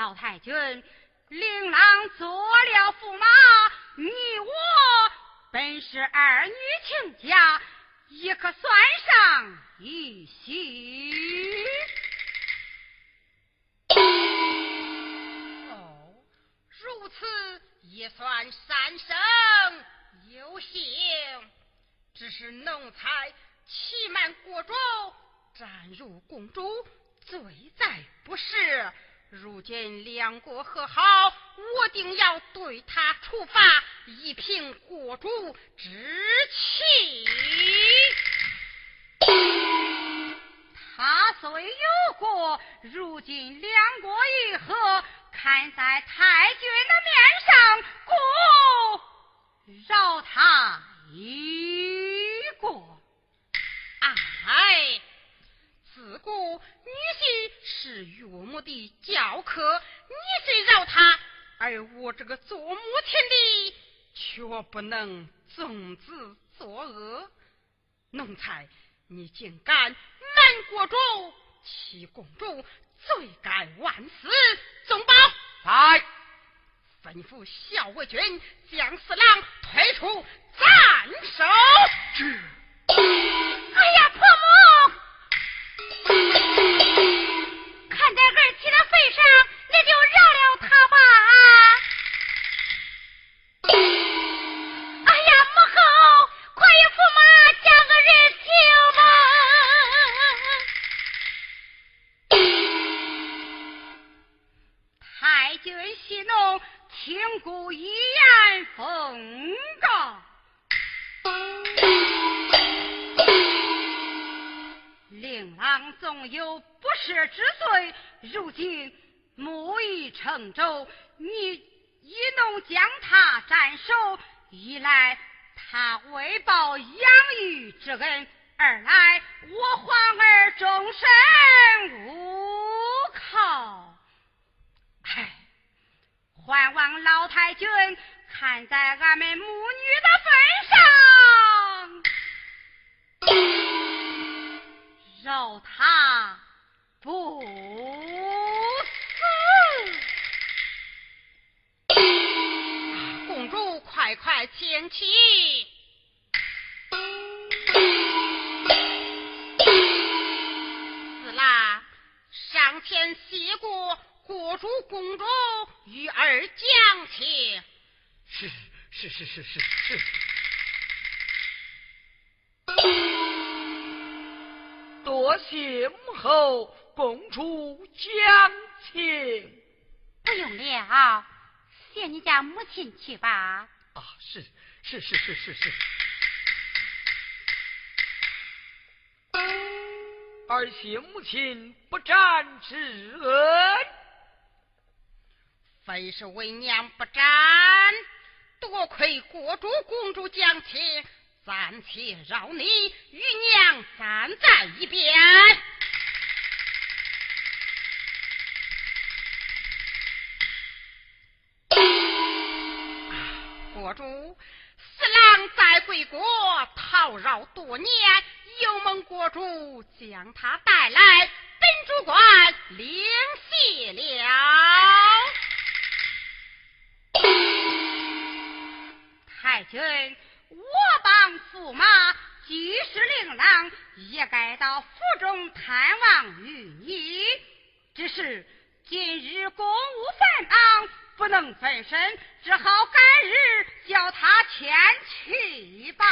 老太君，令郎做了驸马，你我本是儿女亲家，也可算上一席。哦，如此也算三生有幸。只是奴才欺瞒国主，占入宫中，罪在不赦。如今两国和好，我定要对他处罚，以平国主之气。他虽有过，如今两国议和，看在太君的面上，故饶他一过。哎，自古女婿。能纵子作恶，奴才你竟敢瞒国主，欺公主，罪该万死。纵宝，来，吩咐校尉军将四郎推出斩首。哎呀，婆母，在二妻的份上，你就饶了他吧。哎呀，母后，快与驸马讲个人情吧。太君息怒，千古一言封。纵有不赦之罪，如今木已成舟，你一弄将他斩首，一来他为报养育之恩，二来我皇儿终身无靠。唉，还望老太君看在俺们母女的份上。饶他不死，公主快快请起。四郎上前谢过国主公主与儿讲情。是是是是是是。多谢母后公主讲情，不用了，谢你家母亲去吧。啊，是是是是是是。儿谢母亲不沾之恩，非是为娘不沾，多亏国主公主讲情。暂且饶你与娘站在一边。国主，四郎在贵国讨扰多年，有蒙国主将他带来本主管领谢了。太君。我驸马既是令郎，也该到府中探望于你。只是今日公务繁忙，不能分身，只好改日叫他前去吧。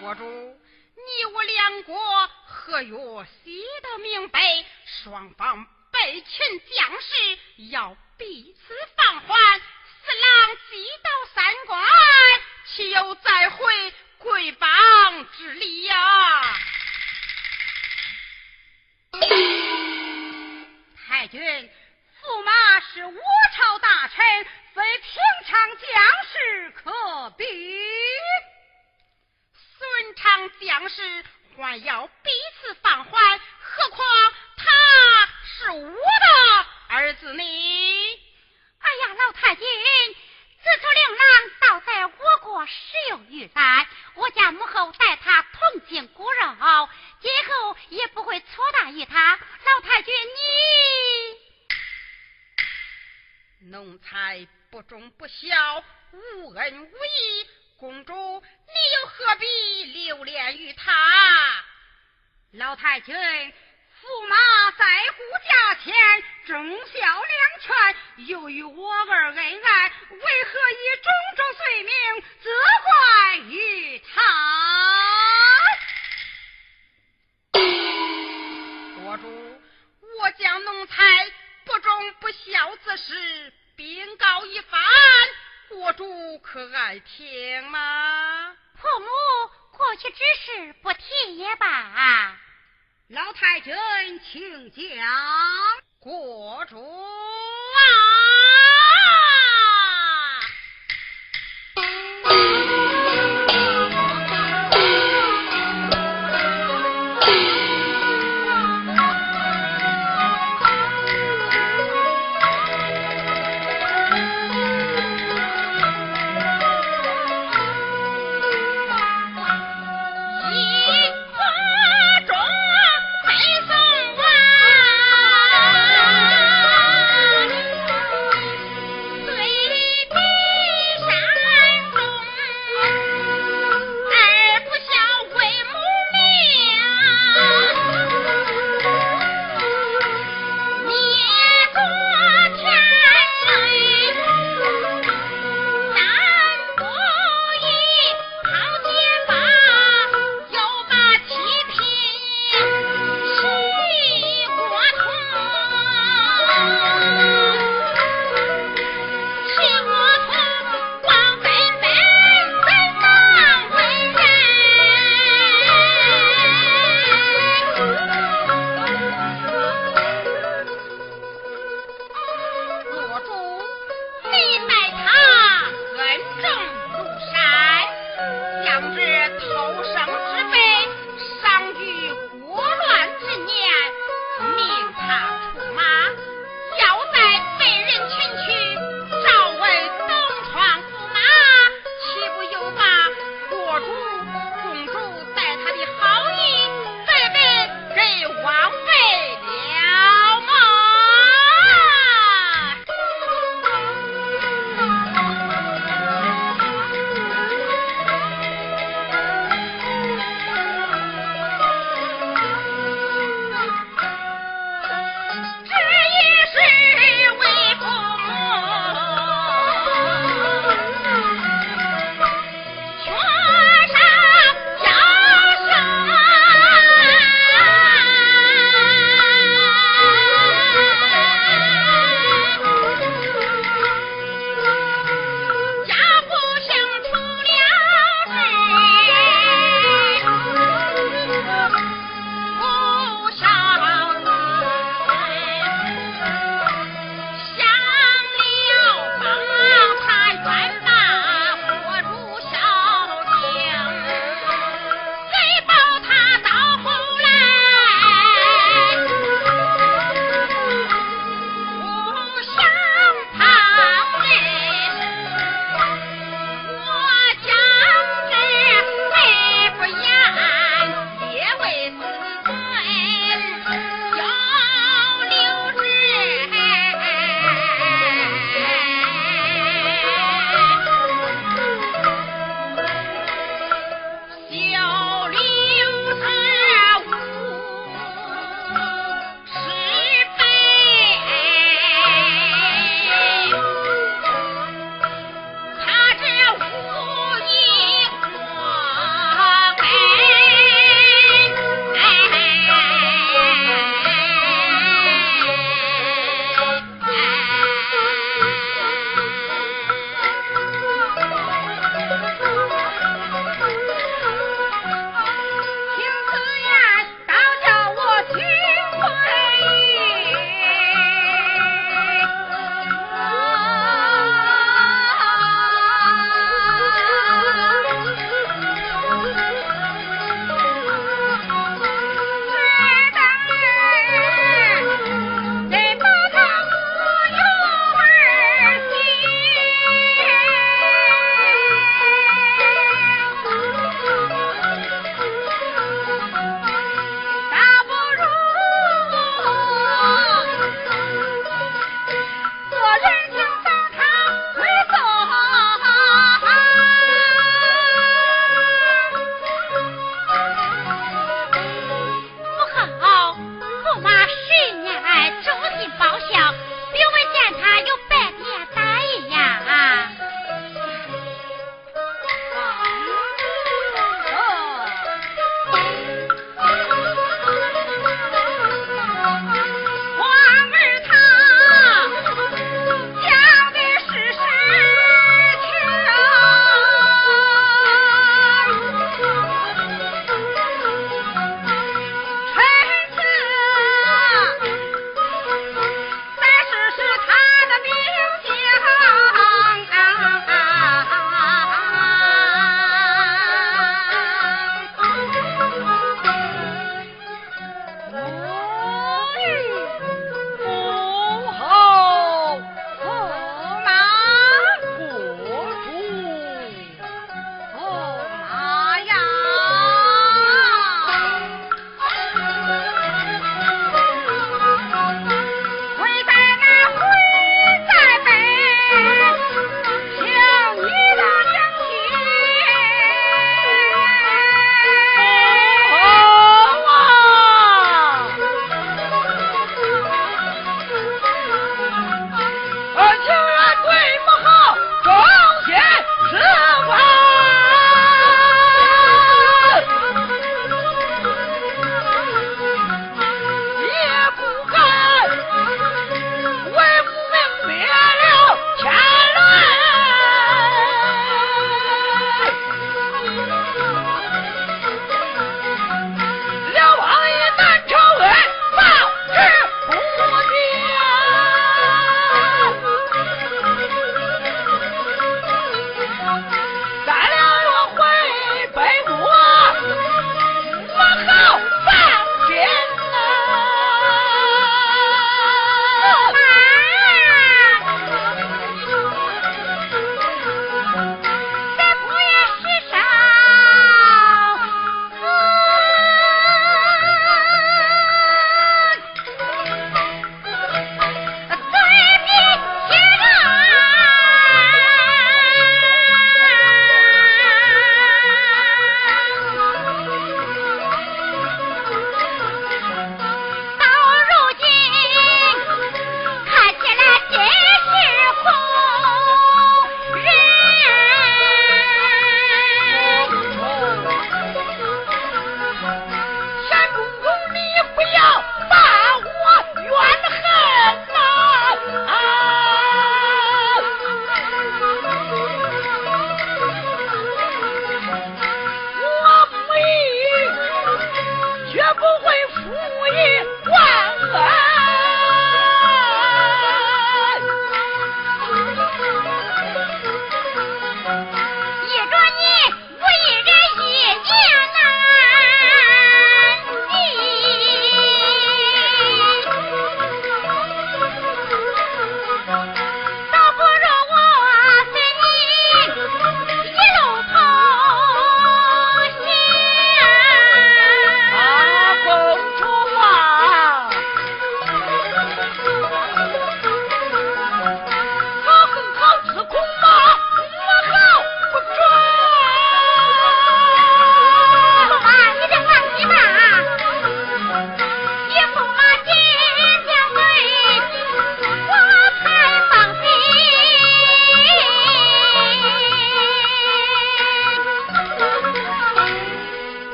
国主，你我两国合约写得明白，双方被擒将士要彼此放还。四郎既到三关，岂有再回贵邦之理呀？太君，驸马是我朝大臣，非平常将士可比。孙常将士还要彼此放还，何况他是我的儿子呢？老太君，自从令郎倒在我国十有余载，我家母后待他同情骨肉，今后也不会错待于他。老太君，你奴才不忠不孝，无恩无义，公主你又何必留恋于他？老太君。驸马在顾家前忠孝两全，又与我儿恩爱，为何以种种罪名责怪于他？国主，我将奴才不忠不孝之事禀告一番，国主可爱听吗？婆母，过去之事不提也罢。老太君，请讲。国主啊！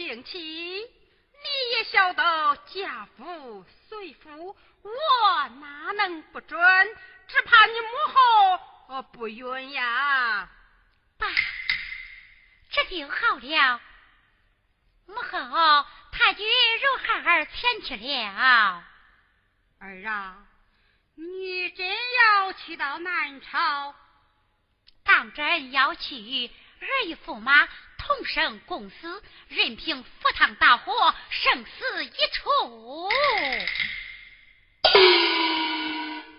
主请起，你也晓得家父随父。我哪能不准？只怕你母后不允呀！爸，这就好了。母后，太君如孩儿前去了。儿啊，你真要去到南朝？当真要去，儿与驸马同生共死，任凭赴汤蹈火，生死一处。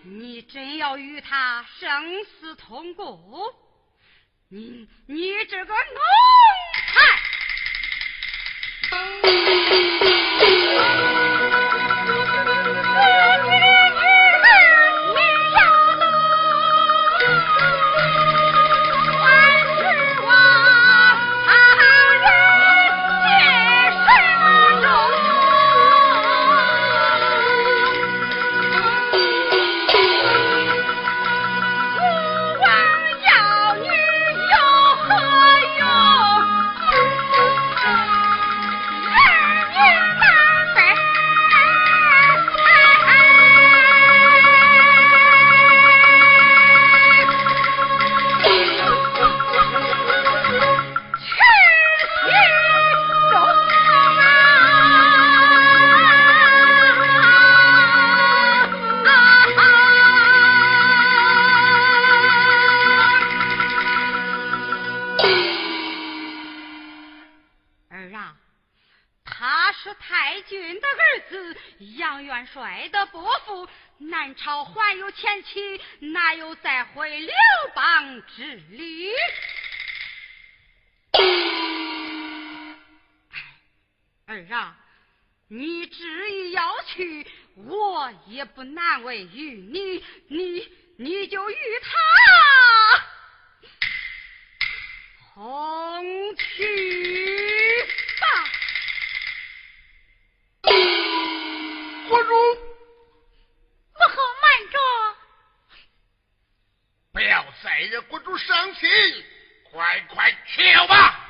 你真要与他生死同过？你你这个奴才！朝还有前妻，哪有再回刘邦之礼？儿啊，你执意要去，我也不难为于你，你你就与他同去吧。不如。生气快快去吧。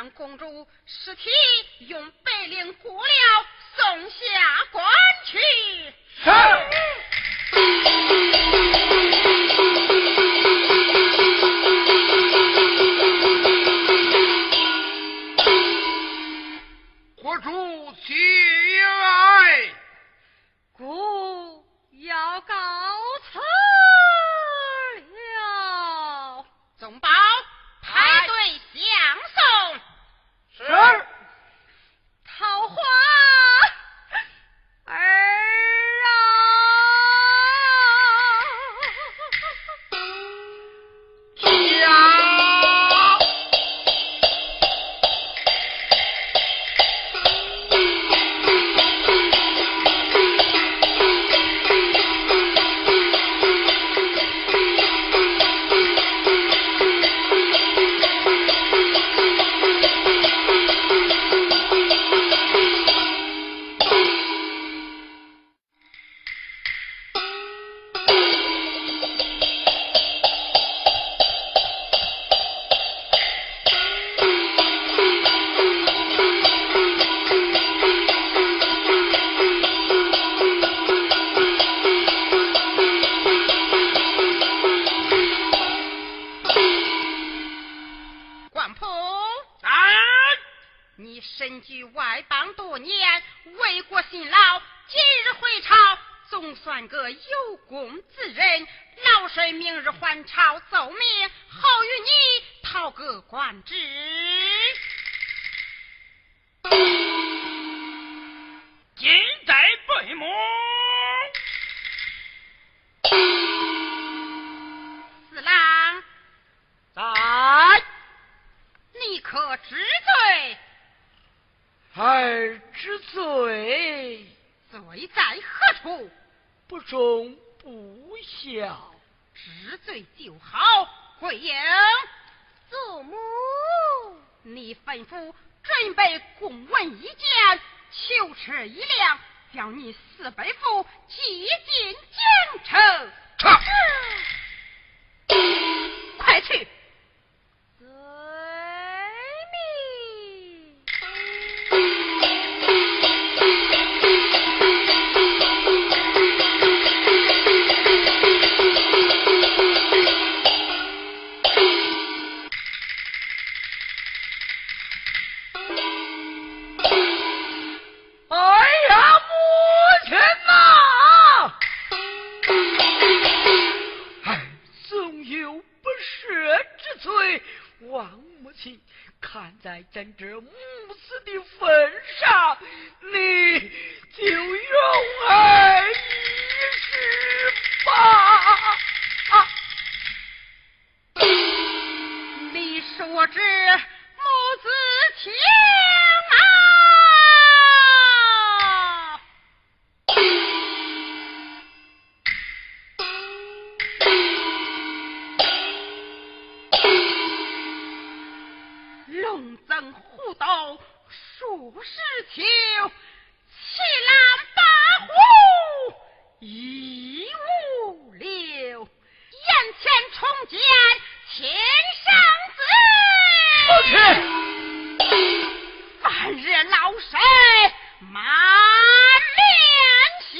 将公主尸体用白绫裹了送下官去。终不孝，知罪就好。桂英，祖母，你吩咐准备公文一件，囚车一辆，将你四百父。二老神满脸喜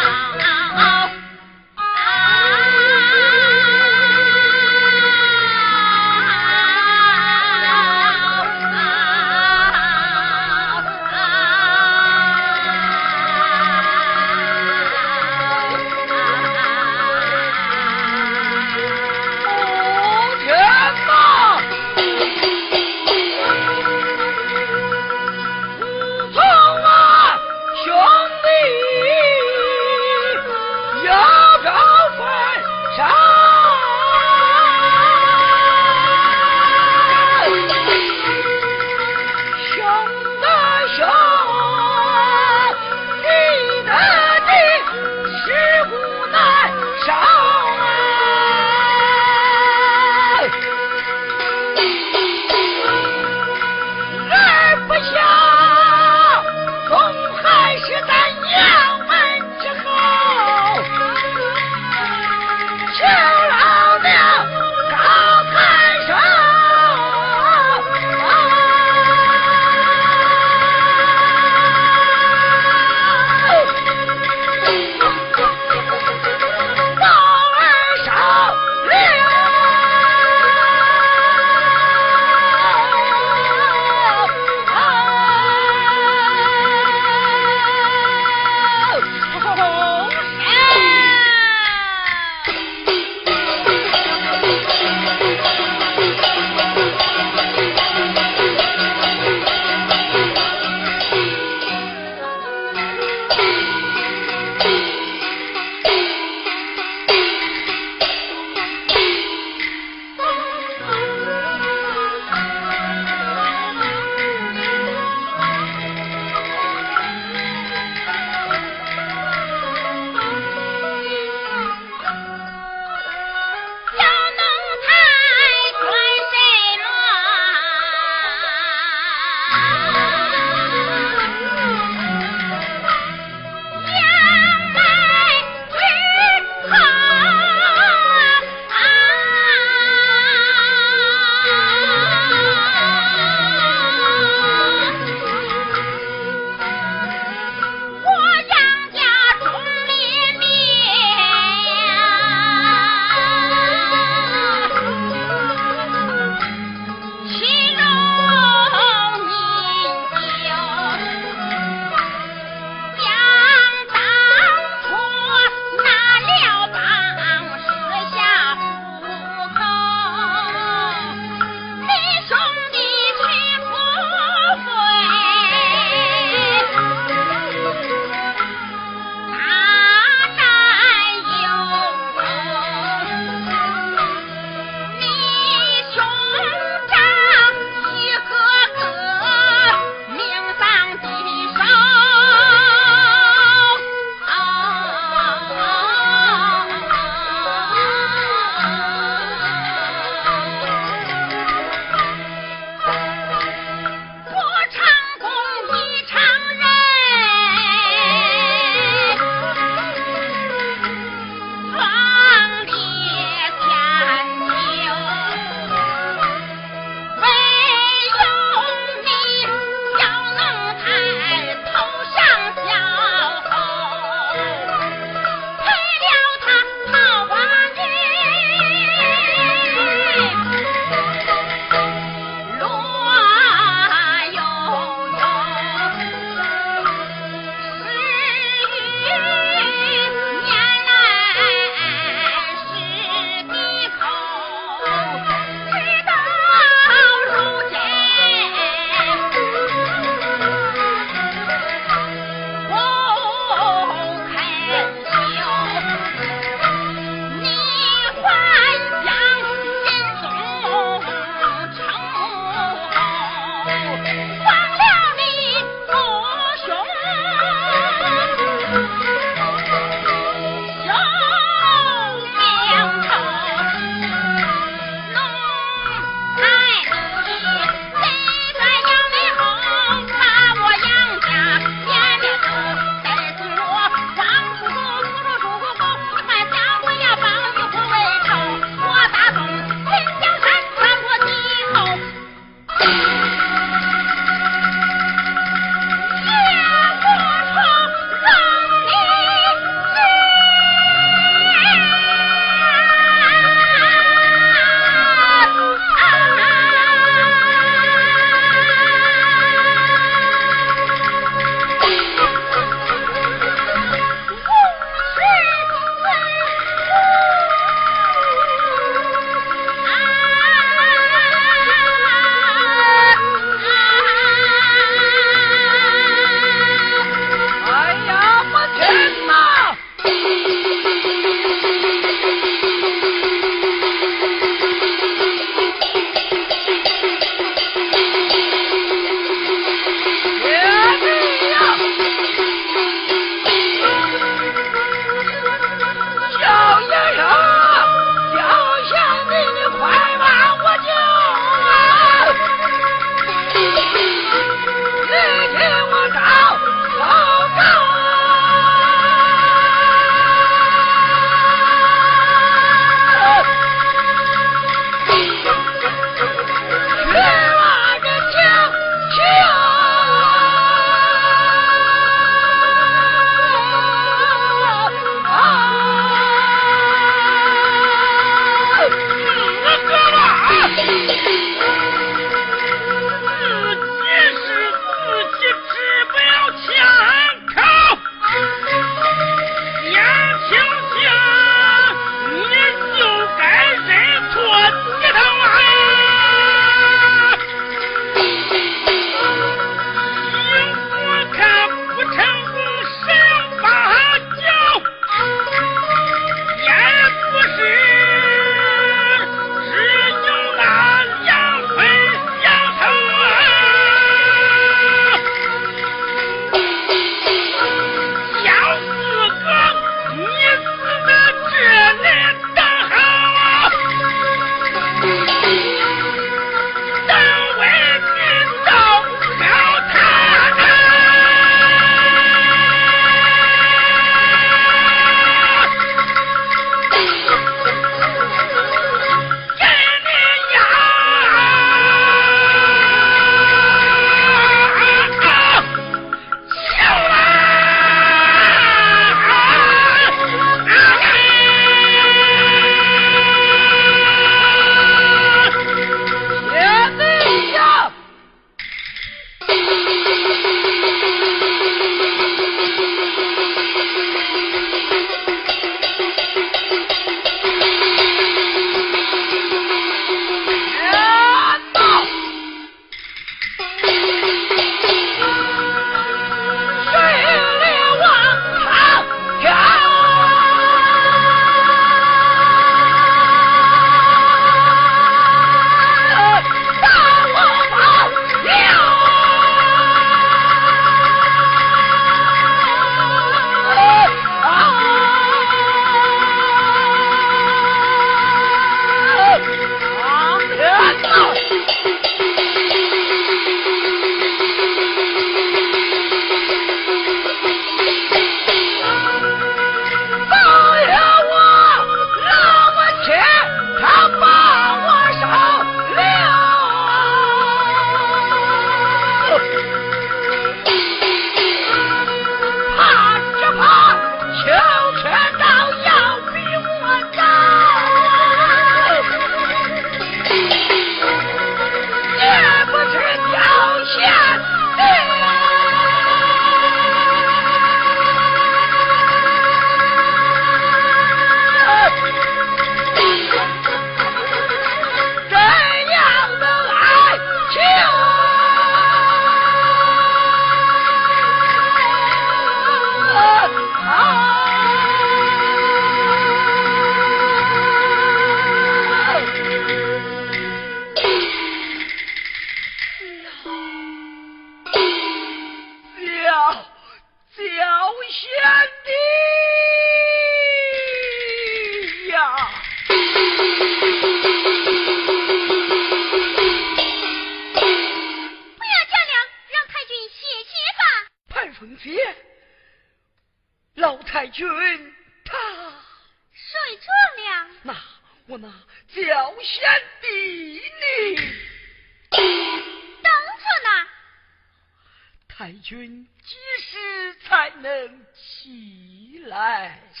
太君几时才能起来？这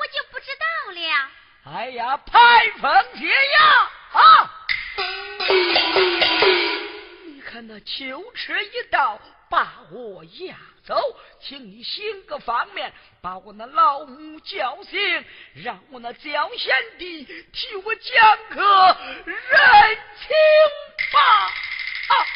我就不知道了。哎呀，排风解呀啊！你看那秋车一到，把我押走，请你行个方便，把我那老母叫醒，让我那叫贤弟替我讲个人情吧。啊啊！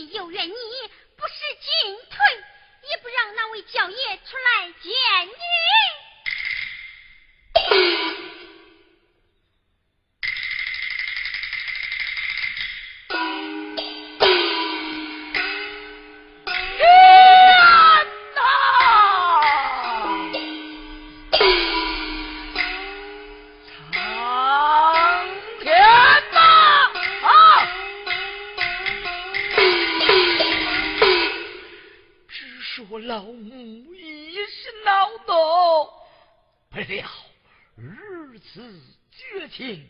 又怨你不识进退，也不让那位教爷出来见你。情，